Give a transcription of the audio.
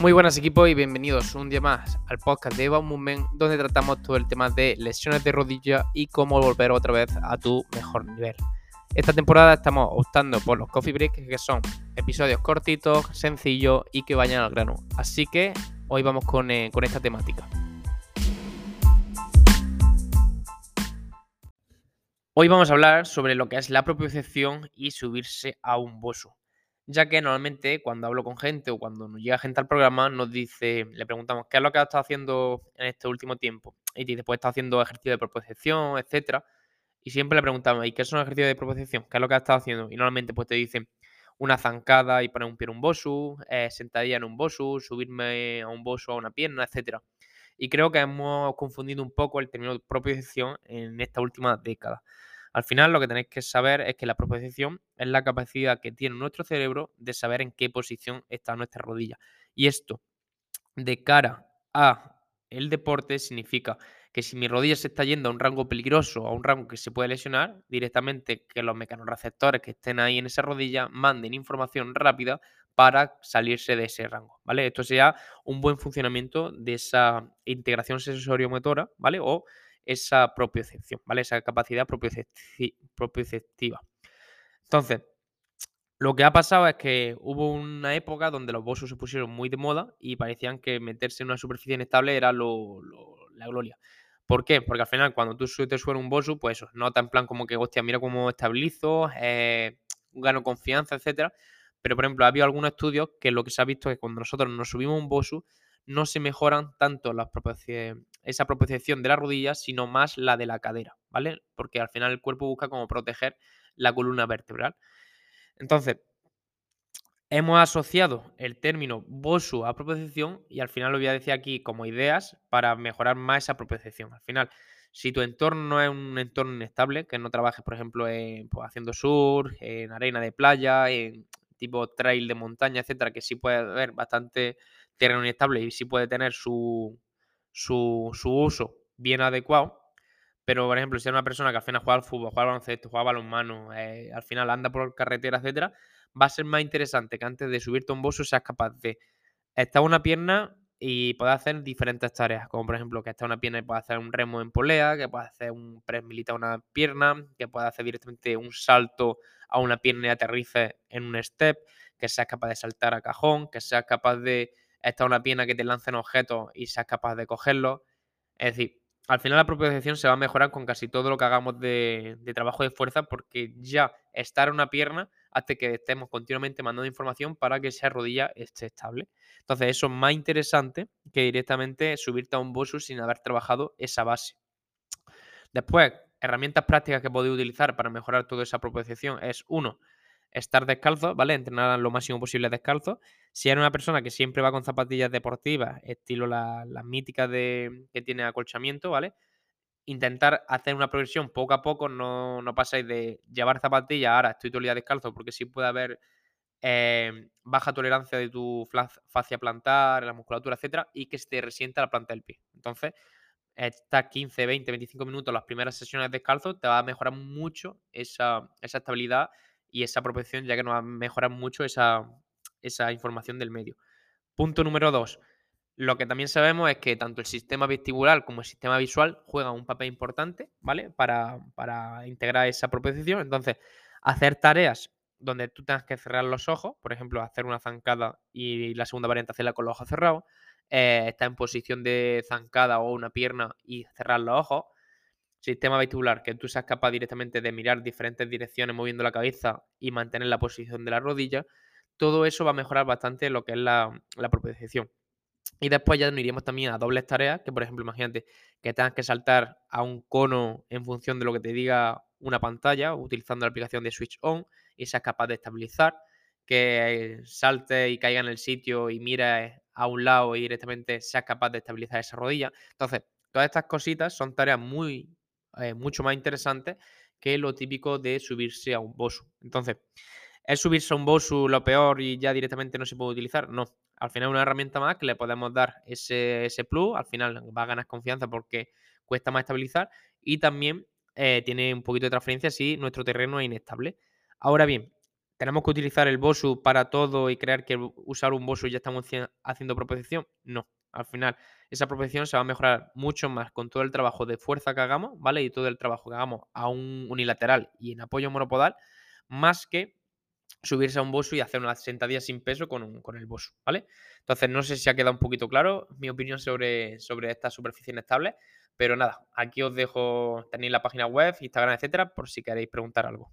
Muy buenas equipos y bienvenidos un día más al podcast de Eva Movement donde tratamos todo el tema de lesiones de rodilla y cómo volver otra vez a tu mejor nivel. Esta temporada estamos optando por los coffee breaks que son episodios cortitos, sencillos y que vayan al grano. Así que hoy vamos con, eh, con esta temática. Hoy vamos a hablar sobre lo que es la propiocepción y subirse a un bosu ya que normalmente cuando hablo con gente o cuando nos llega gente al programa nos dice, le preguntamos qué es lo que has estado haciendo en este último tiempo y dice, pues está haciendo ejercicio de proposición, etcétera, y siempre le preguntamos, ¿y qué son ejercicios de proposición? ¿Qué es lo que has estado haciendo? Y normalmente pues te dicen una zancada y poner un pie en un bosu, eh, sentadilla en un bosu, subirme a un bosu a una pierna, etcétera. Y creo que hemos confundido un poco el término proposición en esta última década. Al final lo que tenéis que saber es que la proposición es la capacidad que tiene nuestro cerebro de saber en qué posición está nuestra rodilla. Y esto de cara a el deporte significa que si mi rodilla se está yendo a un rango peligroso, a un rango que se puede lesionar, directamente que los mecanorreceptores que estén ahí en esa rodilla manden información rápida para salirse de ese rango, ¿vale? Esto sería un buen funcionamiento de esa integración sensorio-motora, ¿vale? O esa propiocepción, ¿vale? Esa capacidad propioceptiva. Entonces, lo que ha pasado es que hubo una época donde los bosos se pusieron muy de moda y parecían que meterse en una superficie inestable era la gloria. ¿Por qué? Porque al final, cuando tú te suena un bosu, pues eso, nota en plan como que, hostia, mira cómo estabilizo, eh, gano confianza, etcétera. Pero, por ejemplo, ha habido algunos estudios que lo que se ha visto es que cuando nosotros nos subimos un bosu, no se mejoran tanto las esa propiciación de la rodilla, sino más la de la cadera, ¿vale? Porque al final el cuerpo busca como proteger la columna vertebral. Entonces, hemos asociado el término BOSU a propiocepción y al final lo voy a decir aquí como ideas para mejorar más esa propiocepción. Al final, si tu entorno es un entorno inestable, que no trabajes, por ejemplo, pues, haciendo sur, en arena de playa, en tipo trail de montaña, etcétera, que sí puede haber bastante terreno inestable y sí puede tener su, su, uso bien adecuado. Pero, por ejemplo, si una persona que al final juega al fútbol, juega al baloncesto, juega balonmano, eh, al final anda por carretera, etcétera, va a ser más interesante que antes de subirte a un seas capaz de estar una pierna y poder hacer diferentes tareas, como por ejemplo que estar una pierna y pueda hacer un remo en polea, que pueda hacer un press militar a una pierna, que pueda hacer directamente un salto a una pierna y aterrice en un step, que seas capaz de saltar a cajón, que seas capaz de esta es una pierna que te lancen objetos y seas capaz de cogerlos. Es decir, al final la propiocepción se va a mejorar con casi todo lo que hagamos de, trabajo de fuerza porque ya estar una pierna hace que estemos continuamente mandando información para que esa rodilla esté estable. Entonces eso es más interesante que directamente subirte a un bosu sin haber trabajado esa base. Después, herramientas prácticas que podéis utilizar para mejorar toda esa propiocepción es uno, estar descalzo, ¿vale? Entrenar lo máximo posible descalzo. Si eres una persona que siempre va con zapatillas deportivas, estilo las míticas de, que tiene acolchamiento, ¿vale? Intentar hacer una progresión poco a poco, no, no pasáis de llevar zapatillas, ahora estoy todo el día descalzo, porque sí puede haber eh, baja tolerancia de tu fascia plantar, la musculatura, etcétera, y que se te resienta la planta del pie. Entonces, estas 15, 20, 25 minutos, las primeras sesiones descalzo, te va a mejorar mucho esa, esa estabilidad y esa propiocepción, ya que nos va a mejorar mucho esa, información del medio. Punto número dos. Lo que también sabemos es que tanto el sistema vestibular como el sistema visual juegan un papel importante, ¿vale? Para, integrar esa propiocepción. Entonces, hacer tareas donde tú tengas que cerrar los ojos, por ejemplo, hacer una zancada y la segunda variante hacerla con los ojos cerrados, eh, estar en posición de zancada o una pierna y cerrar los ojos, sistema vestibular, que tú seas capaz directamente de mirar diferentes direcciones moviendo la cabeza y mantener la posición de la rodilla, todo eso va a mejorar bastante lo que es la, la propiocepción. Y después ya nos iríamos también a dobles tareas, que por ejemplo, imagínate que tengas que saltar a un cono en función de lo que te diga una pantalla, utilizando la aplicación de Switch On, y seas capaz de estabilizar, que salte y caiga en el sitio y mires a un lado y directamente seas capaz de estabilizar esa rodilla. Entonces, todas estas cositas son tareas muy eh, mucho más interesante que lo típico de subirse a un bosu. Entonces, ¿es subirse a un bosu lo peor y ya directamente no se puede utilizar? No. Al final es una herramienta más que le podemos dar ese, ese plus. Al final va a ganar confianza porque cuesta más estabilizar y también eh, tiene un poquito de transferencia si nuestro terreno es inestable. Ahora bien, ¿Tenemos que utilizar el BOSU para todo y creer que usar un BOSU ya estamos haciendo propiocepción? No. Al final, esa propiocepción se va a mejorar mucho más con todo el trabajo de fuerza que hagamos, ¿vale? Y todo el trabajo que hagamos a un unilateral y en apoyo monopodal, más que subirse a un BOSU y hacer unas sentadillas sin peso con, con el BOSU, ¿vale? Entonces, no sé si ha quedado un poquito claro mi opinión sobre, sobre esta superficie inestable, pero nada, aquí os dejo, tenéis la página web, Instagram, etcétera, por si queréis preguntar algo.